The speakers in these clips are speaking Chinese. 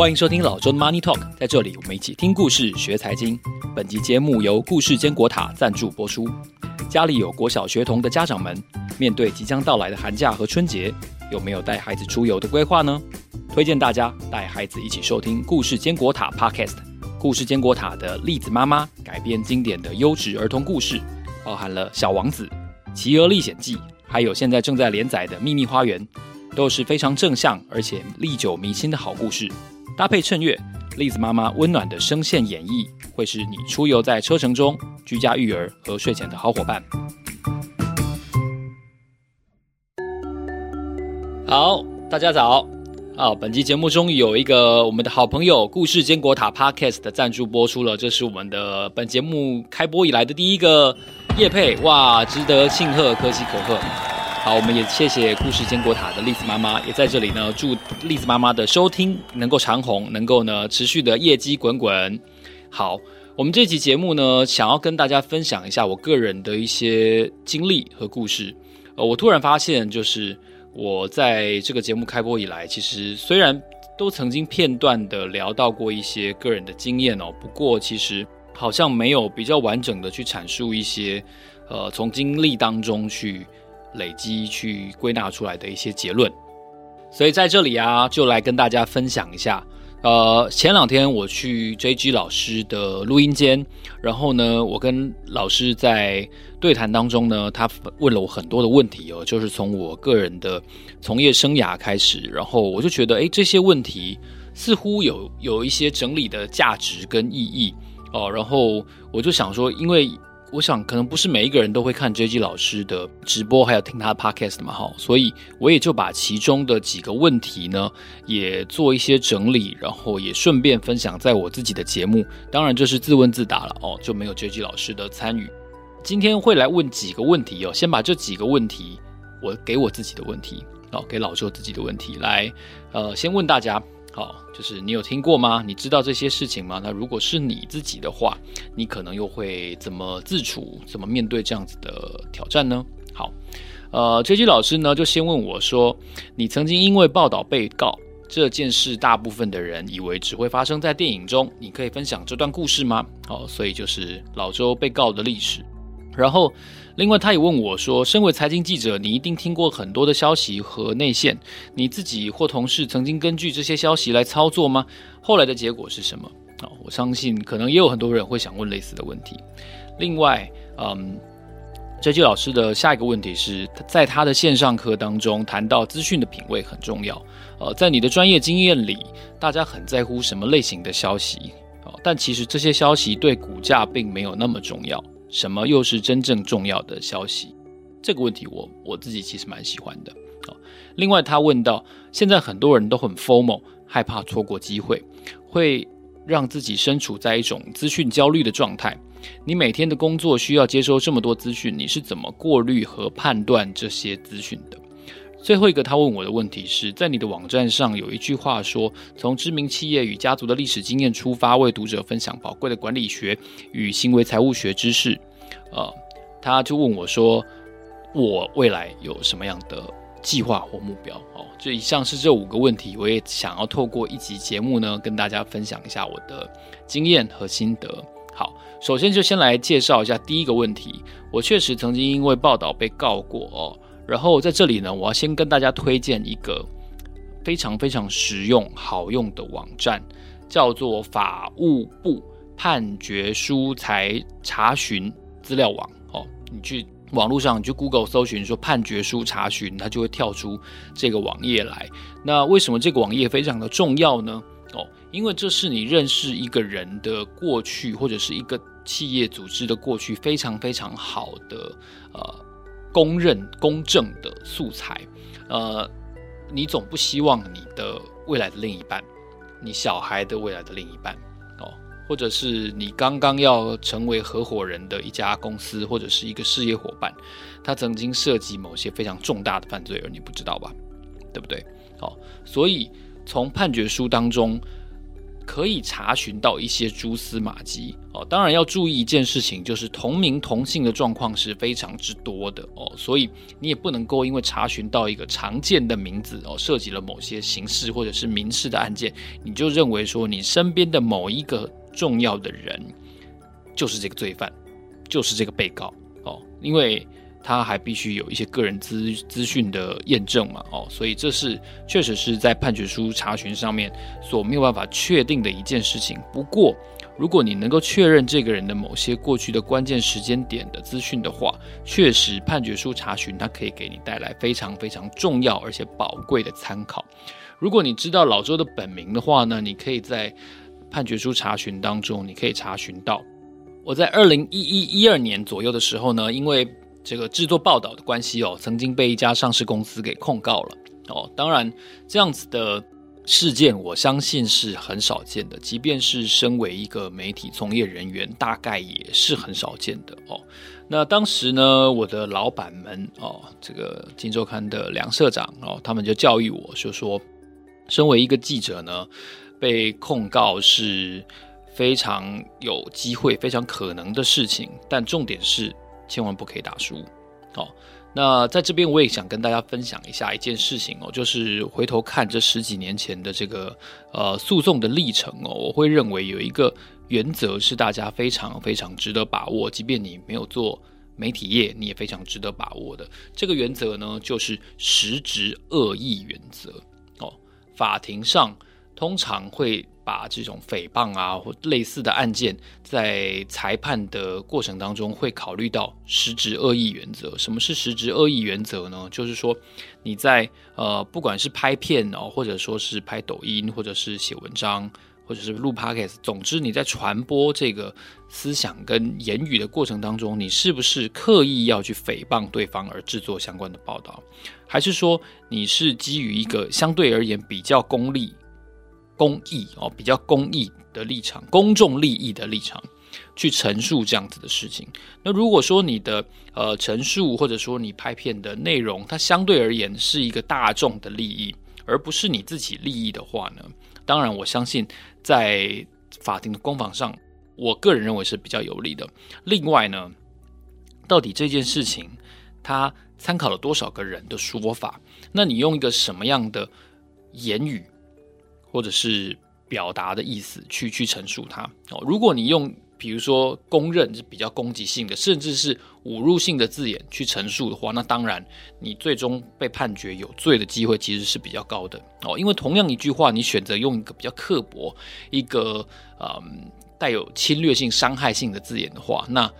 欢迎收听老周的 Money Talk，在这里我们一起听故事学财经。本集节目由故事坚果塔赞助播出。家里有国小学童的家长们，面对即将到来的寒假和春节，有没有带孩子出游的规划呢？推荐大家带孩子一起收听故事坚果塔 Podcast。故事坚果塔的栗子妈妈改编经典的优质儿童故事，包含了《小王子》《企鹅历险记》，还有现在正在连载的《秘密花园》，都是非常正向而且历久弥新的好故事。搭配衬乐，栗子妈妈温暖的声线演绎，会是你出游在车程中、居家育儿和睡前的好伙伴。好，大家早。好，本期节目中有一个我们的好朋友故事坚果塔 Podcast 的赞助播出了，这是我们的本节目开播以来的第一个夜配，哇，值得庆贺，可喜可贺。好，我们也谢谢故事坚果塔的栗子妈妈，也在这里呢，祝栗子妈妈的收听能够长红，能够呢持续的业绩滚滚。好，我们这期节目呢，想要跟大家分享一下我个人的一些经历和故事。呃，我突然发现，就是我在这个节目开播以来，其实虽然都曾经片段的聊到过一些个人的经验哦，不过其实好像没有比较完整的去阐述一些，呃，从经历当中去。累积去归纳出来的一些结论，所以在这里啊，就来跟大家分享一下。呃，前两天我去 JG 老师的录音间，然后呢，我跟老师在对谈当中呢，他问了我很多的问题哦，就是从我个人的从业生涯开始，然后我就觉得，诶，这些问题似乎有有一些整理的价值跟意义哦，然后我就想说，因为。我想，可能不是每一个人都会看 JG 老师的直播，还有听他的 podcast 嘛，哈，所以我也就把其中的几个问题呢，也做一些整理，然后也顺便分享在我自己的节目。当然，这是自问自答了哦，就没有 JG 老师的参与。今天会来问几个问题哦，先把这几个问题，我给我自己的问题哦，给老周自己的问题来，呃，先问大家。好，就是你有听过吗？你知道这些事情吗？那如果是你自己的话，你可能又会怎么自处？怎么面对这样子的挑战呢？好，呃，JG 老师呢就先问我说：“你曾经因为报道被告这件事，大部分的人以为只会发生在电影中，你可以分享这段故事吗？”好，所以就是老周被告的历史，然后。另外，他也问我说：“身为财经记者，你一定听过很多的消息和内线，你自己或同事曾经根据这些消息来操作吗？后来的结果是什么？”啊，我相信可能也有很多人会想问类似的问题。另外，嗯，JG 老师的下一个问题是，在他的线上课当中谈到资讯的品味很重要。呃，在你的专业经验里，大家很在乎什么类型的消息？啊，但其实这些消息对股价并没有那么重要。什么又是真正重要的消息？这个问题我我自己其实蛮喜欢的。好，另外他问到，现在很多人都很 formal，害怕错过机会，会让自己身处在一种资讯焦虑的状态。你每天的工作需要接收这么多资讯，你是怎么过滤和判断这些资讯的？最后一个他问我的问题是在你的网站上有一句话说，从知名企业与家族的历史经验出发，为读者分享宝贵的管理学与行为财务学知识。呃，他就问我说，我未来有什么样的计划或目标？哦，这以上是这五个问题，我也想要透过一集节目呢，跟大家分享一下我的经验和心得。好，首先就先来介绍一下第一个问题，我确实曾经因为报道被告过哦。然后在这里呢，我要先跟大家推荐一个非常非常实用、好用的网站，叫做法务部判决书裁查询资料网。哦，你去网络上，你去 Google 搜寻说判决书查询，它就会跳出这个网页来。那为什么这个网页非常的重要呢？哦，因为这是你认识一个人的过去，或者是一个企业组织的过去，非常非常好的呃。公认公正的素材，呃，你总不希望你的未来的另一半，你小孩的未来的另一半，哦，或者是你刚刚要成为合伙人的一家公司或者是一个事业伙伴，他曾经涉及某些非常重大的犯罪，而你不知道吧？对不对？好，所以从判决书当中可以查询到一些蛛丝马迹哦。当然要注意一件事情，就是同名同姓的状况是非常之多的哦，所以你也不能够因为查询到一个常见的名字哦，涉及了某些刑事或者是民事的案件，你就认为说你身边的某一个重要的人就是这个罪犯，就是这个被告哦，因为。他还必须有一些个人资资讯的验证嘛，哦，所以这是确实是在判决书查询上面所没有办法确定的一件事情。不过，如果你能够确认这个人的某些过去的关键时间点的资讯的话，确实判决书查询它可以给你带来非常非常重要而且宝贵的参考。如果你知道老周的本名的话呢，你可以在判决书查询当中，你可以查询到我在二零一一一二年左右的时候呢，因为这个制作报道的关系哦，曾经被一家上市公司给控告了哦。当然，这样子的事件，我相信是很少见的。即便是身为一个媒体从业人员，大概也是很少见的哦。那当时呢，我的老板们哦，这个《金周刊》的梁社长哦，他们就教育我，就说，身为一个记者呢，被控告是非常有机会、非常可能的事情，但重点是。千万不可以打输，哦。那在这边我也想跟大家分享一下一件事情哦，就是回头看这十几年前的这个呃诉讼的历程哦，我会认为有一个原则是大家非常非常值得把握，即便你没有做媒体业，你也非常值得把握的。这个原则呢，就是实质恶意原则哦。法庭上通常会。把这种诽谤啊或类似的案件，在裁判的过程当中会考虑到实质恶意原则。什么是实质恶意原则呢？就是说你在呃不管是拍片哦，或者说是拍抖音，或者是写文章，或者是录 podcast，总之你在传播这个思想跟言语的过程当中，你是不是刻意要去诽谤对方而制作相关的报道，还是说你是基于一个相对而言比较功利？公益哦，比较公益的立场，公众利益的立场，去陈述这样子的事情。那如果说你的呃陈述，或者说你拍片的内容，它相对而言是一个大众的利益，而不是你自己利益的话呢，当然我相信在法庭的攻防上，我个人认为是比较有利的。另外呢，到底这件事情它参考了多少个人的说法？那你用一个什么样的言语？或者是表达的意思去去陈述它哦。如果你用比如说公认是比较攻击性的，甚至是侮辱性的字眼去陈述的话，那当然你最终被判决有罪的机会其实是比较高的哦。因为同样一句话，你选择用一个比较刻薄、一个嗯带有侵略性、伤害性的字眼的话，那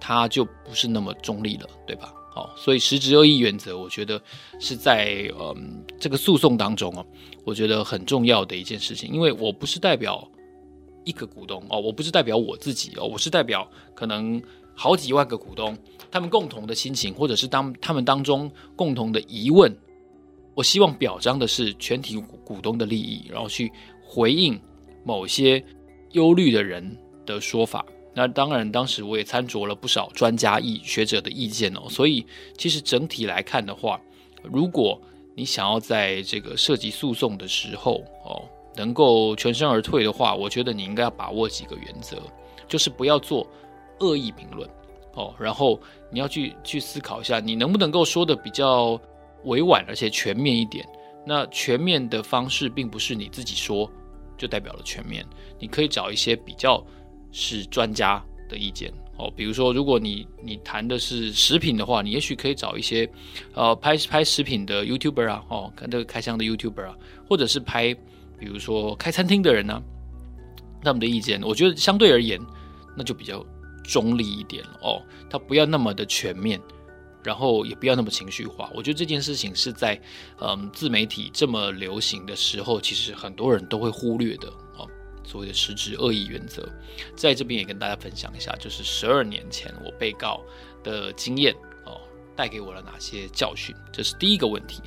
它就不是那么中立了，对吧？哦，所以实质恶意原则，我觉得是在嗯这个诉讼当中哦，我觉得很重要的一件事情，因为我不是代表一个股东哦，我不是代表我自己哦，我是代表可能好几万个股东，他们共同的心情，或者是当他们当中共同的疑问，我希望表彰的是全体股东的利益，然后去回应某些忧虑的人的说法。那当然，当时我也参酌了不少专家意学者的意见哦，所以其实整体来看的话，如果你想要在这个涉及诉讼的时候哦，能够全身而退的话，我觉得你应该要把握几个原则，就是不要做恶意评论哦，然后你要去去思考一下，你能不能够说得比较委婉而且全面一点。那全面的方式并不是你自己说就代表了全面，你可以找一些比较。是专家的意见哦，比如说，如果你你谈的是食品的话，你也许可以找一些，呃，拍拍食品的 YouTuber 啊，哦，看这个开箱的 YouTuber 啊，或者是拍，比如说开餐厅的人呢，啊，他们的意见，我觉得相对而言，那就比较中立一点了哦，他不要那么的全面，然后也不要那么情绪化。我觉得这件事情是在嗯自媒体这么流行的时候，其实很多人都会忽略的。所谓的实质恶意原则，在这边也跟大家分享一下，就是十二年前我被告的经验哦，带给我了哪些教训？这是第一个问题。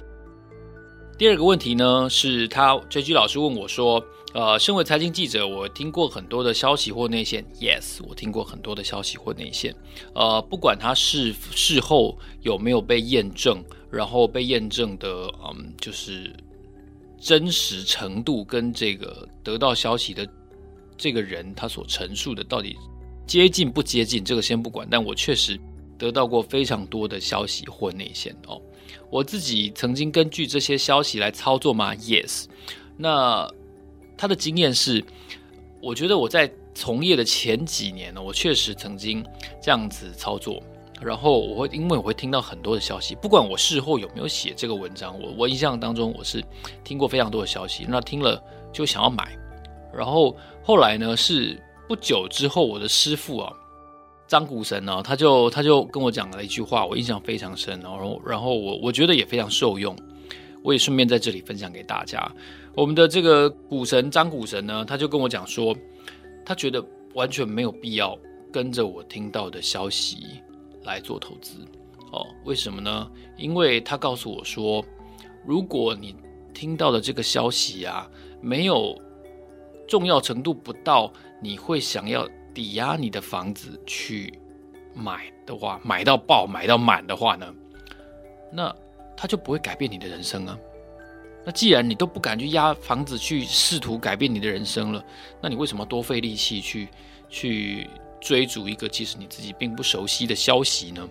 第二个问题呢，是他 JG 老师问我说，呃，身为财经记者，我听过很多的消息或内线，yes，我听过很多的消息或内线，呃，不管他是事后有没有被验证，然后被验证的，嗯，就是。真实程度跟这个得到消息的这个人他所陈述的到底接近不接近，这个先不管。但我确实得到过非常多的消息或内线哦。我自己曾经根据这些消息来操作吗？Yes。那他的经验是，我觉得我在从业的前几年呢，我确实曾经这样子操作。然后我会，因为我会听到很多的消息，不管我事后有没有写这个文章，我我印象当中我是听过非常多的消息，那听了就想要买。然后后来呢，是不久之后，我的师傅啊，张股神呢，他就他就跟我讲了一句话，我印象非常深，然后然后我我觉得也非常受用，我也顺便在这里分享给大家。我们的这个股神张股神呢，他就跟我讲说，他觉得完全没有必要跟着我听到的消息。来做投资哦？为什么呢？因为他告诉我说，如果你听到的这个消息啊，没有重要程度不到你会想要抵押你的房子去买的话，买到爆、买到满的话呢，那他就不会改变你的人生啊。那既然你都不敢去押房子去试图改变你的人生了，那你为什么多费力气去去？追逐一个其实你自己并不熟悉的消息呢？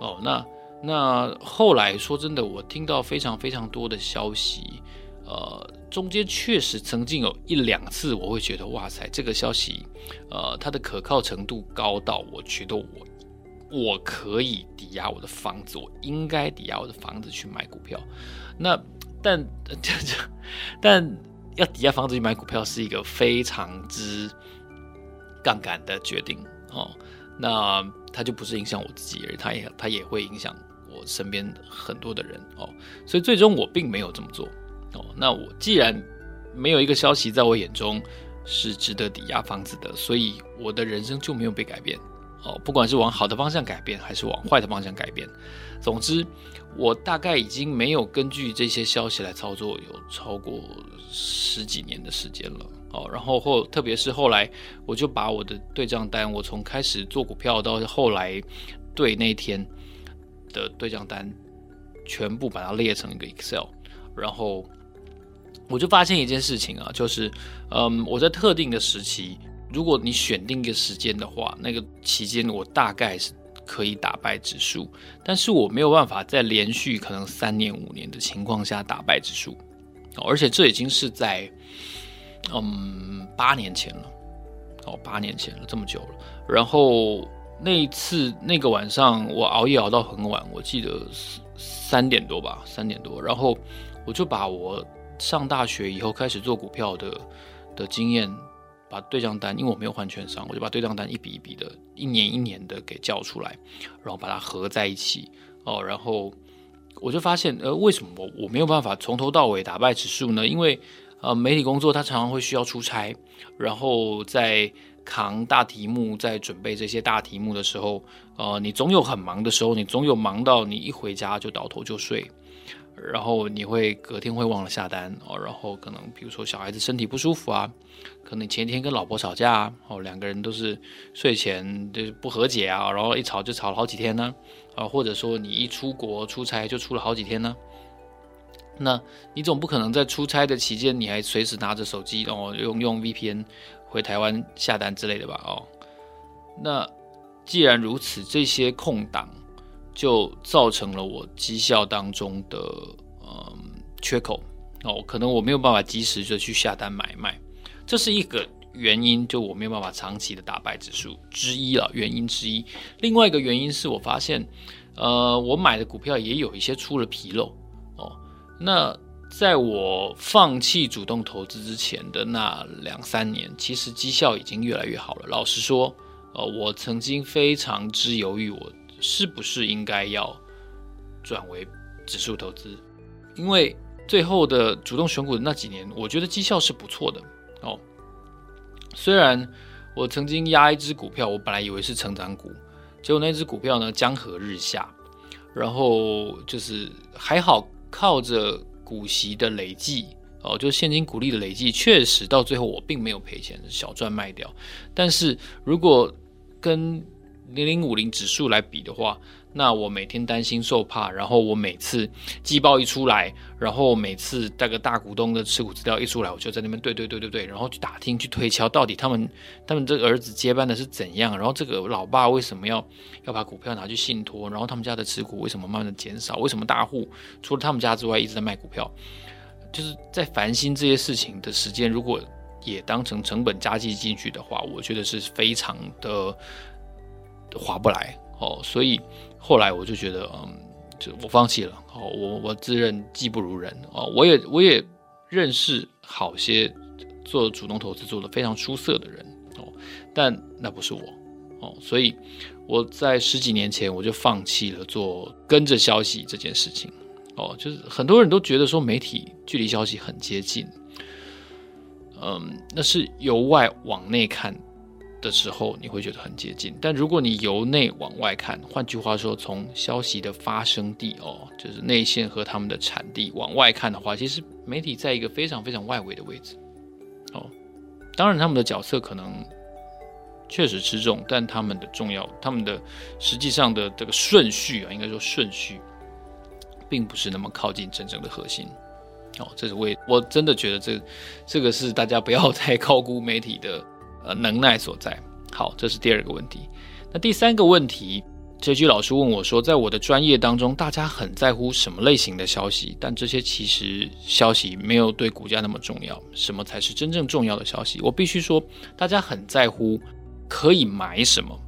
哦，那那后来说真的，我听到非常非常多的消息，呃，中间确实曾经有一两次，我会觉得哇塞，这个消息，呃，它的可靠程度高到我觉得我我可以抵押我的房子，我应该抵押我的房子去买股票。那但 这这，但要抵押房子去买股票是一个非常之。杠杆的决定哦，那它就不是影响我自己而已，它也它也会影响我身边很多的人哦，所以最终我并没有这么做哦。那我既然没有一个消息在我眼中是值得抵押房子的，所以我的人生就没有被改变哦，不管是往好的方向改变还是往坏的方向改变，总之我大概已经没有根据这些消息来操作有超过十几年的时间了。哦，然后后特别是后来，我就把我的对账单，我从开始做股票到后来对那天的对账单，全部把它列成一个 Excel，然后我就发现一件事情啊，就是嗯，我在特定的时期，如果你选定一个时间的话，那个期间我大概是可以打败指数，但是我没有办法在连续可能三年五年的情况下打败指数，而且这已经是在。嗯，八年前了，哦，八年前了，这么久了。然后那一次那个晚上，我熬夜熬到很晚，我记得三点多吧，三点多。然后我就把我上大学以后开始做股票的的经验，把对账单，因为我没有换券商，我就把对账单一笔一笔的，一年一年的给叫出来，然后把它合在一起。哦，然后我就发现，呃，为什么我我没有办法从头到尾打败指数呢？因为呃，媒体工作他常常会需要出差，然后在扛大题目，在准备这些大题目的时候，呃，你总有很忙的时候，你总有忙到你一回家就倒头就睡，然后你会隔天会忘了下单哦，然后可能比如说小孩子身体不舒服啊，可能前一天跟老婆吵架，哦，两个人都是睡前就是不和解啊，然后一吵就吵了好几天呢，啊，或者说你一出国出差就出了好几天呢。那你总不可能在出差的期间，你还随时拿着手机，哦，用用 VPN 回台湾下单之类的吧？哦，那既然如此，这些空档就造成了我绩效当中的嗯缺口哦，可能我没有办法及时的去下单买卖，这是一个原因，就我没有办法长期的打败指数之一了，原因之一。另外一个原因是我发现，呃，我买的股票也有一些出了纰漏。那在我放弃主动投资之前的那两三年，其实绩效已经越来越好了。老实说，呃，我曾经非常之犹豫，我是不是应该要转为指数投资，因为最后的主动选股的那几年，我觉得绩效是不错的哦。虽然我曾经压一只股票，我本来以为是成长股，结果那只股票呢，江河日下，然后就是还好。靠着股息的累计哦，就现金股利的累计，确实到最后我并没有赔钱，小赚卖掉。但是如果跟零零五零指数来比的话，那我每天担心受怕，然后我每次季报一出来，然后每次那个大股东的持股资料一出来，我就在那边对对对对对，然后去打听去推敲，到底他们他们这个儿子接班的是怎样，然后这个老爸为什么要要把股票拿去信托，然后他们家的持股为什么慢慢的减少，为什么大户除了他们家之外一直在卖股票，就是在烦心这些事情的时间，如果也当成成本加计进去的话，我觉得是非常的划不来哦，所以。后来我就觉得，嗯，就我放弃了。哦，我我自认技不如人哦，我也我也认识好些做主动投资做的非常出色的人哦，但那不是我哦，所以我在十几年前我就放弃了做跟着消息这件事情哦，就是很多人都觉得说媒体距离消息很接近，嗯，那是由外往内看。的时候你会觉得很接近，但如果你由内往外看，换句话说，从消息的发生地哦，就是内线和他们的产地往外看的话，其实媒体在一个非常非常外围的位置哦。当然，他们的角色可能确实吃重，但他们的重要，他们的实际上的这个顺序啊，应该说顺序，并不是那么靠近真正的核心哦。这是为我真的觉得这这个是大家不要 太高估媒体的。呃，能耐所在。好，这是第二个问题。那第三个问题，这句老师问我说，在我的专业当中，大家很在乎什么类型的消息？但这些其实消息没有对股价那么重要。什么才是真正重要的消息？我必须说，大家很在乎可以买什么，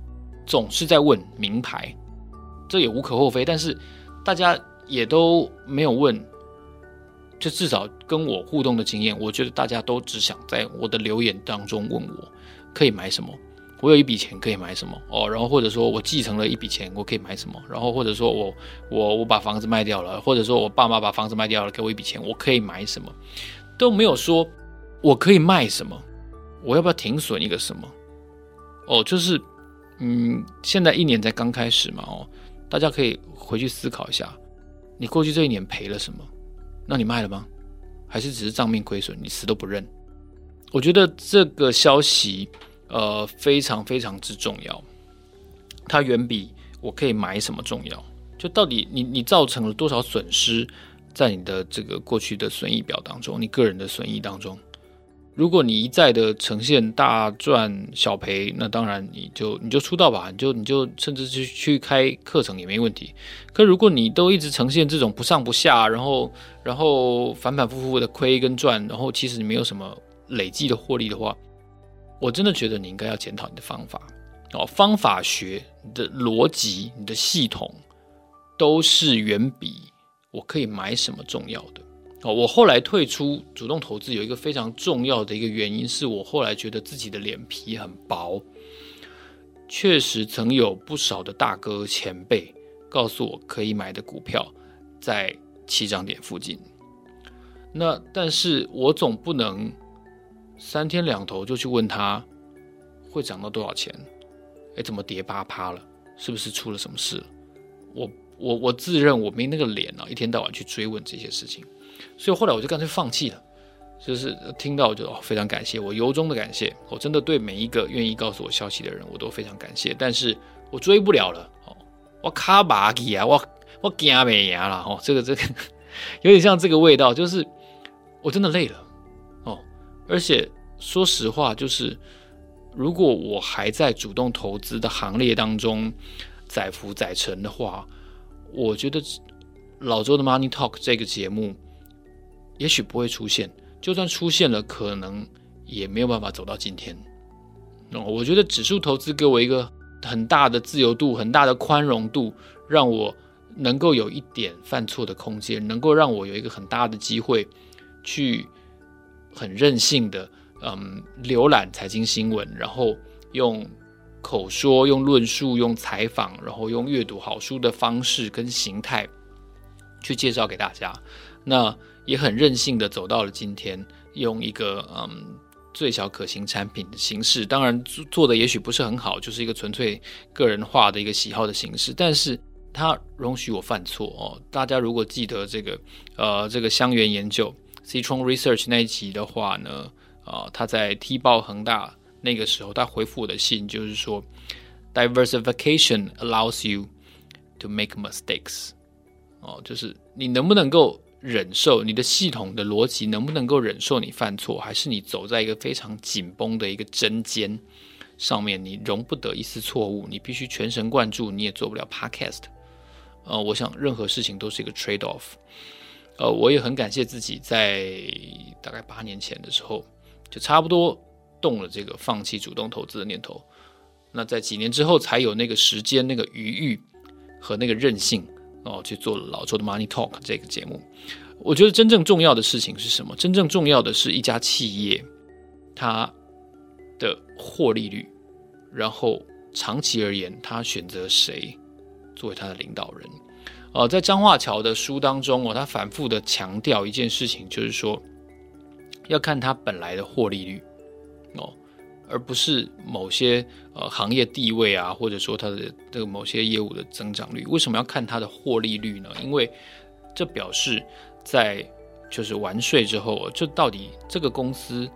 总是在问名牌，这也无可厚非。但是大家也都没有问。就至少跟我互动的经验，我觉得大家都只想在我的留言当中问我可以买什么，我有一笔钱可以买什么哦，然后或者说我继承了一笔钱，我可以买什么，然后或者说我我我把房子卖掉了，或者说我爸妈把房子卖掉了，给我一笔钱，我可以买什么，都没有说我可以卖什么，我要不要停损一个什么？哦，就是嗯，现在一年才刚开始嘛，哦，大家可以回去思考一下，你过去这一年赔了什么？那你卖了吗？还是只是账面亏损，你死都不认？我觉得这个消息，呃，非常非常之重要，它远比我可以买什么重要。就到底你你造成了多少损失，在你的这个过去的损益表当中，你个人的损益当中。如果你一再的呈现大赚小赔，那当然你就你就出道吧，你就你就甚至去去开课程也没问题。可如果你都一直呈现这种不上不下，然后然后反反复复的亏跟赚，然后其实你没有什么累计的获利的话，我真的觉得你应该要检讨你的方法哦，方法学、你的逻辑、你的系统，都是远比我可以买什么重要的。哦，我后来退出主动投资有一个非常重要的一个原因，是我后来觉得自己的脸皮很薄。确实曾有不少的大哥前辈告诉我可以买的股票在起涨点附近，那但是我总不能三天两头就去问他会涨到多少钱？哎，怎么跌八趴了？是不是出了什么事？我我我自认我没那个脸啊，一天到晚去追问这些事情。所以后来我就干脆放弃了，就是听到我就哦非常感谢，我由衷的感谢，我真的对每一个愿意告诉我消息的人，我都非常感谢。但是我追不了了，哦，我卡巴基啊，我我惊没牙了，哦，这个这个 有点像这个味道，就是我真的累了，而且说实话，就是如果我还在主动投资的行列当中载浮载沉的话，我觉得老周的 Money Talk 这个节目。也许不会出现，就算出现了，可能也没有办法走到今天。那，我觉得指数投资给我一个很大的自由度，很大的宽容度，让我能够有一点犯错的空间，能够让我有一个很大的机会去很任性的，嗯，浏览财经新闻，然后用口说、用论述、用采访，然后用阅读好书的方式跟形态去介绍给大家。那也很任性的走到了今天，用一个嗯最小可行产品的形式，当然做做的也许不是很好，就是一个纯粹个人化的一个喜好的形式，但是它容许我犯错哦。大家如果记得这个呃这个香櫞研究 Citron Research 那一集的话呢，啊、呃、他在踢爆恒大那个时候，他回复我的信就是说，Diversification allows you to make mistakes。哦，就是你能不能够忍受你的系统的逻辑，能不能够忍受你犯错，还是你走在一个非常紧绷的一个针尖上面，你容不得一丝错误，你必须全神贯注，你也做不了 Podcast。呃，我想任何事情都是一个 trade off。呃，我也很感谢自己在大概八年前的时候，就差不多动了这个放弃主动投资的念头。那在几年之后，才有那个时间、那个余裕和那个韧性哦，去做了老周的 Money Talk 这个节目。我觉得真正重要的事情是什么？真正重要的是一家企业它的获利率，然后长期而言，他选择谁作为他的领导人。呃，在张化桥的书当中哦，他反复的强调一件事情，就是说要看他本来的获利率哦。而不是某些呃行业地位啊，或者说它的这个某些业务的增长率，为什么要看它的获利率呢？因为这表示在就是完税之后，这到底这个公司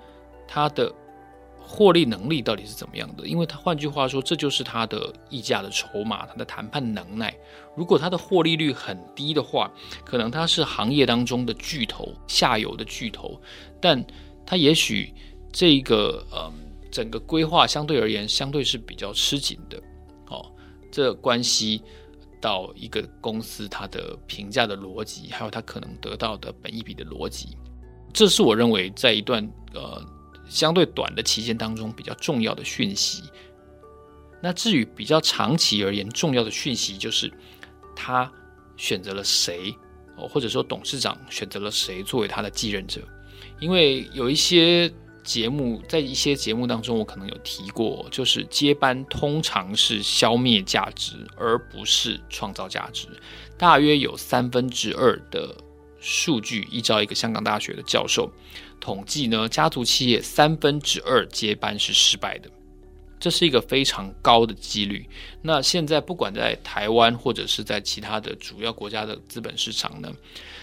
它的获利能力到底是怎么样的？因为它换句话说，这就是它的溢价的筹码，它的谈判能耐。如果它的获利率很低的话，可能它是行业当中的巨头，下游的巨头，但它也许这个呃。整个规划相对而言，相对是比较吃紧的，哦，这关系到一个公司它的评价的逻辑，还有它可能得到的本益比的逻辑，这是我认为在一段呃相对短的期间当中比较重要的讯息。那至于比较长期而言重要的讯息，就是他选择了谁，哦，或者说董事长选择了谁作为他的继任者，因为有一些。节目在一些节目当中，我可能有提过，就是接班通常是消灭价值，而不是创造价值。大约有三分之二的数据，依照一个香港大学的教授统计呢，家族企业三分之二接班是失败的，这是一个非常高的几率。那现在不管在台湾或者是在其他的主要国家的资本市场呢，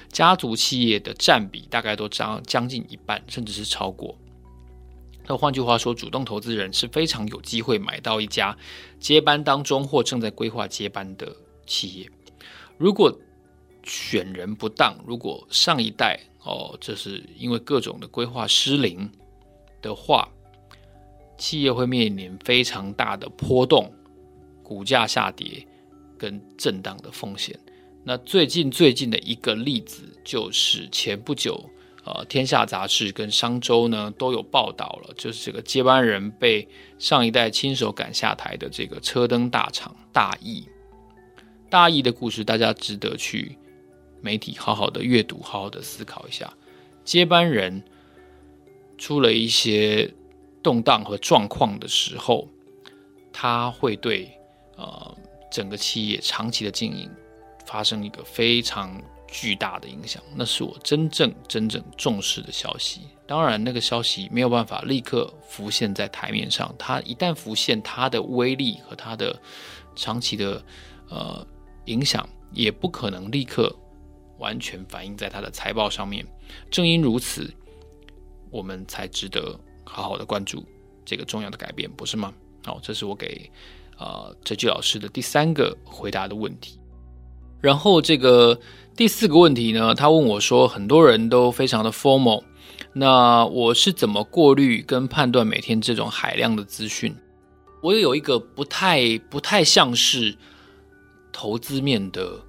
家族企业的占比大概都将将近一半，甚至是超过。那换句话说，主动投资人是非常有机会买到一家接班当中或正在规划接班的企业。如果选人不当，如果上一代哦，这是因为各种的规划失灵的话，企业会面临非常大的波动、股价下跌跟震荡的风险。那最近最近的一个例子就是前不久。呃，天下杂志跟商周呢都有报道了，就是这个接班人被上一代亲手赶下台的这个车灯大厂大义。大义的故事，大家值得去媒体好好的阅读，好好的思考一下。接班人出了一些动荡和状况的时候，他会对呃整个企业长期的经营发生一个非常。巨大的影响，那是我真正真正重视的消息。当然，那个消息没有办法立刻浮现在台面上。它一旦浮现，它的威力和它的长期的呃影响，也不可能立刻完全反映在他的财报上面。正因如此，我们才值得好好的关注这个重要的改变，不是吗？好，这是我给呃哲巨老师的第三个回答的问题。然后这个。第四个问题呢，他问我说：“很多人都非常的 formal，那我是怎么过滤跟判断每天这种海量的资讯？我也有一个不太不太像是投资面的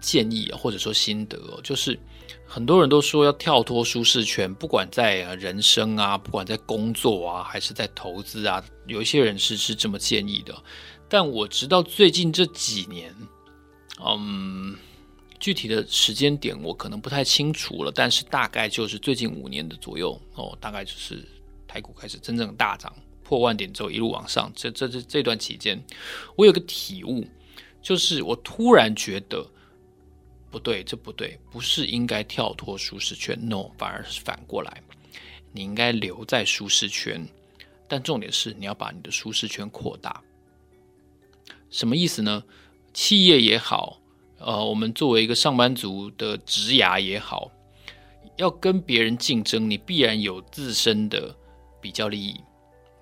建议，或者说心得，就是很多人都说要跳脱舒适圈，不管在人生啊，不管在工作啊，还是在投资啊，有一些人是是这么建议的，但我直到最近这几年，嗯。”具体的时间点我可能不太清楚了，但是大概就是最近五年的左右哦，大概就是台股开始真正大涨，破万点之后一路往上，这这这这段期间，我有个体悟，就是我突然觉得不对，这不对，不是应该跳脱舒适圈，no，反而是反过来，你应该留在舒适圈，但重点是你要把你的舒适圈扩大，什么意思呢？企业也好。呃，我们作为一个上班族的职涯也好，要跟别人竞争，你必然有自身的比较利益，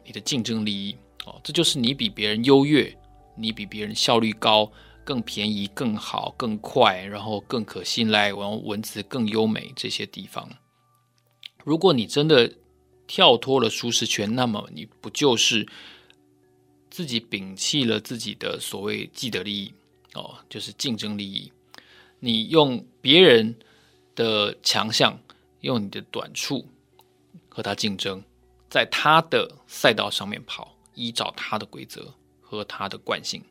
你的竞争利益哦，这就是你比别人优越，你比别人效率高，更便宜、更好、更快，然后更可信赖，然后文字更优美这些地方。如果你真的跳脱了舒适圈，那么你不就是自己摒弃了自己的所谓既得利益哦，就是竞争利益。你用别人的强项，用你的短处和他竞争，在他的赛道上面跑，依照他的规则和他的惯性，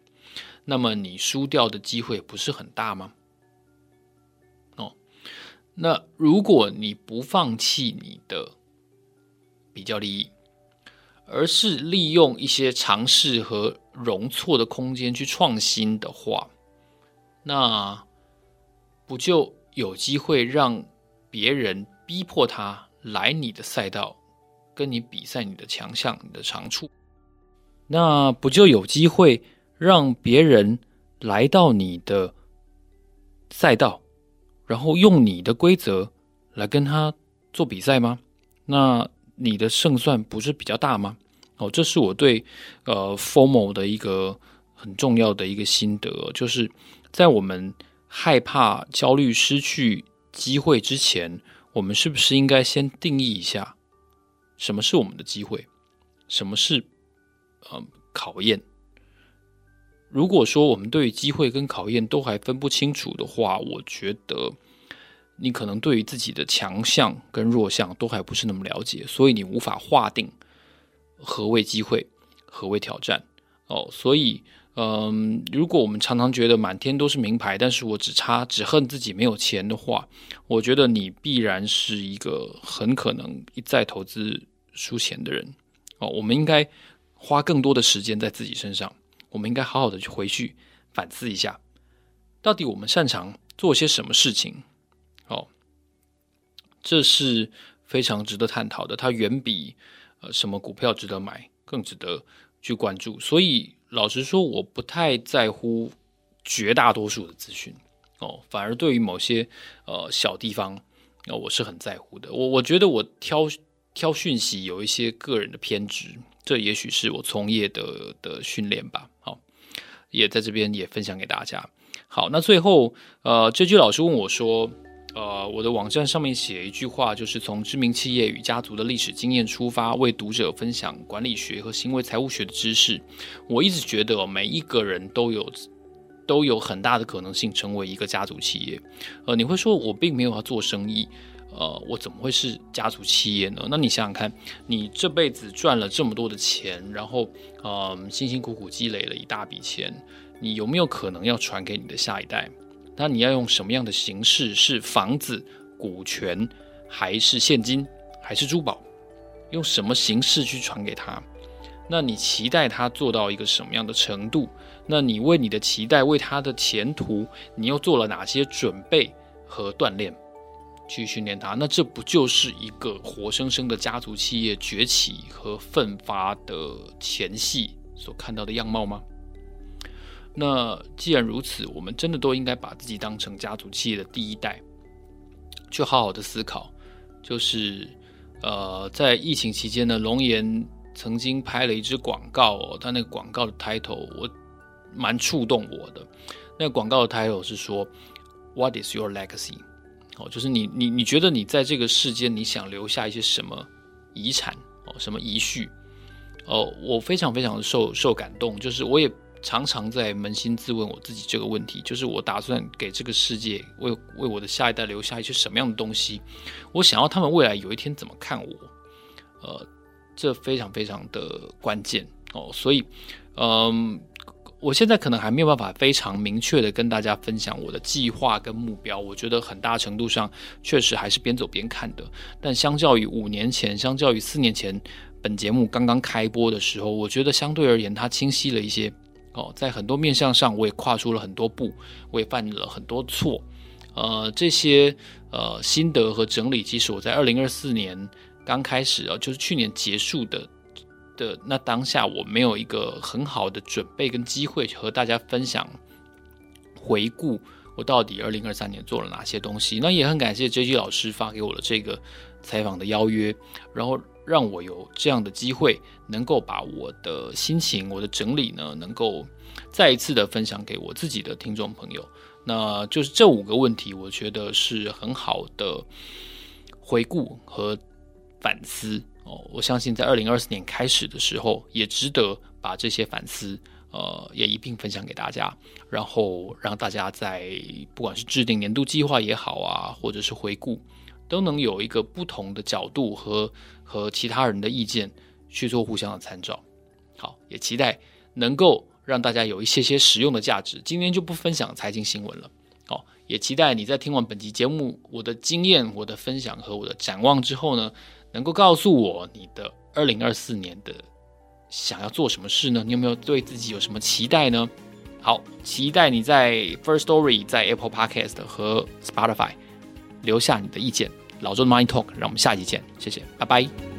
那么你输掉的机会不是很大吗？哦，那如果你不放弃你的比较利益，而是利用一些尝试和容错的空间去创新的话，那不就有机会让别人逼迫他来你的赛道，跟你比赛你的强项、你的长处？那不就有机会让别人来到你的赛道，然后用你的规则来跟他做比赛吗？那你的胜算不是比较大吗？哦，这是我对呃 FORMO 的一个很重要的一个心得，就是在我们。害怕、焦虑、失去机会之前，我们是不是应该先定义一下，什么是我们的机会，什么是呃考验？如果说我们对于机会跟考验都还分不清楚的话，我觉得你可能对于自己的强项跟弱项都还不是那么了解，所以你无法划定何谓机会，何谓挑战。哦，所以。嗯，如果我们常常觉得满天都是名牌，但是我只差只恨自己没有钱的话，我觉得你必然是一个很可能一再投资输钱的人。哦，我们应该花更多的时间在自己身上，我们应该好好的去回去反思一下，到底我们擅长做些什么事情。哦，这是非常值得探讨的，它远比呃什么股票值得买更值得去关注。所以。老实说，我不太在乎绝大多数的资讯哦，反而对于某些呃小地方，呃，我是很在乎的。我我觉得我挑挑讯息有一些个人的偏执，这也许是我从业的的训练吧。也在这边也分享给大家。好，那最后呃，这句老师问我说。呃，我的网站上面写一句话，就是从知名企业与家族的历史经验出发，为读者分享管理学和行为财务学的知识。我一直觉得，每一个人都有都有很大的可能性成为一个家族企业。呃，你会说我并没有要做生意，呃，我怎么会是家族企业呢？那你想想看，你这辈子赚了这么多的钱，然后呃，辛辛苦苦积累了一大笔钱，你有没有可能要传给你的下一代？那你要用什么样的形式？是房子、股权，还是现金，还是珠宝？用什么形式去传给他？那你期待他做到一个什么样的程度？那你为你的期待，为他的前途，你又做了哪些准备和锻炼，去训练他？那这不就是一个活生生的家族企业崛起和奋发的前戏所看到的样貌吗？那既然如此，我们真的都应该把自己当成家族企业的第一代，去好好的思考。就是，呃，在疫情期间呢，龙岩曾经拍了一支广告哦，他那个广告的 title 我蛮触动我的。那广告的 title 是说，What is your legacy？哦，就是你你你觉得你在这个世间你想留下一些什么遗产哦，什么遗绪？哦，我非常非常受受感动，就是我也。常常在扪心自问我自己这个问题，就是我打算给这个世界为为我的下一代留下一些什么样的东西？我想要他们未来有一天怎么看我？呃，这非常非常的关键哦。所以，嗯，我现在可能还没有办法非常明确的跟大家分享我的计划跟目标。我觉得很大程度上确实还是边走边看的。但相较于五年前，相较于四年前，本节目刚刚开播的时候，我觉得相对而言它清晰了一些。哦，在很多面向上，我也跨出了很多步，我也犯了很多错。呃，这些呃心得和整理，其实我在二零二四年刚开始啊，就是去年结束的的那当下，我没有一个很好的准备跟机会和大家分享回顾我到底二零二三年做了哪些东西。那也很感谢 JG 老师发给我的这个采访的邀约，然后让我有这样的机会，能够把我的心情、我的整理呢，能够再一次的分享给我自己的听众朋友。那就是这五个问题，我觉得是很好的回顾和反思哦。我相信在二零二四年开始的时候，也值得把这些反思。呃，也一并分享给大家，然后让大家在不管是制定年度计划也好啊，或者是回顾，都能有一个不同的角度和和其他人的意见去做互相的参照。好，也期待能够让大家有一些些实用的价值。今天就不分享财经新闻了。好，也期待你在听完本期节目，我的经验、我的分享和我的展望之后呢，能够告诉我你的二零二四年的。想要做什么事呢？你有没有对自己有什么期待呢？好，期待你在 First Story、在 Apple Podcast 和 Spotify 留下你的意见。老周的 Mind Talk，让我们下期见，谢谢，拜拜。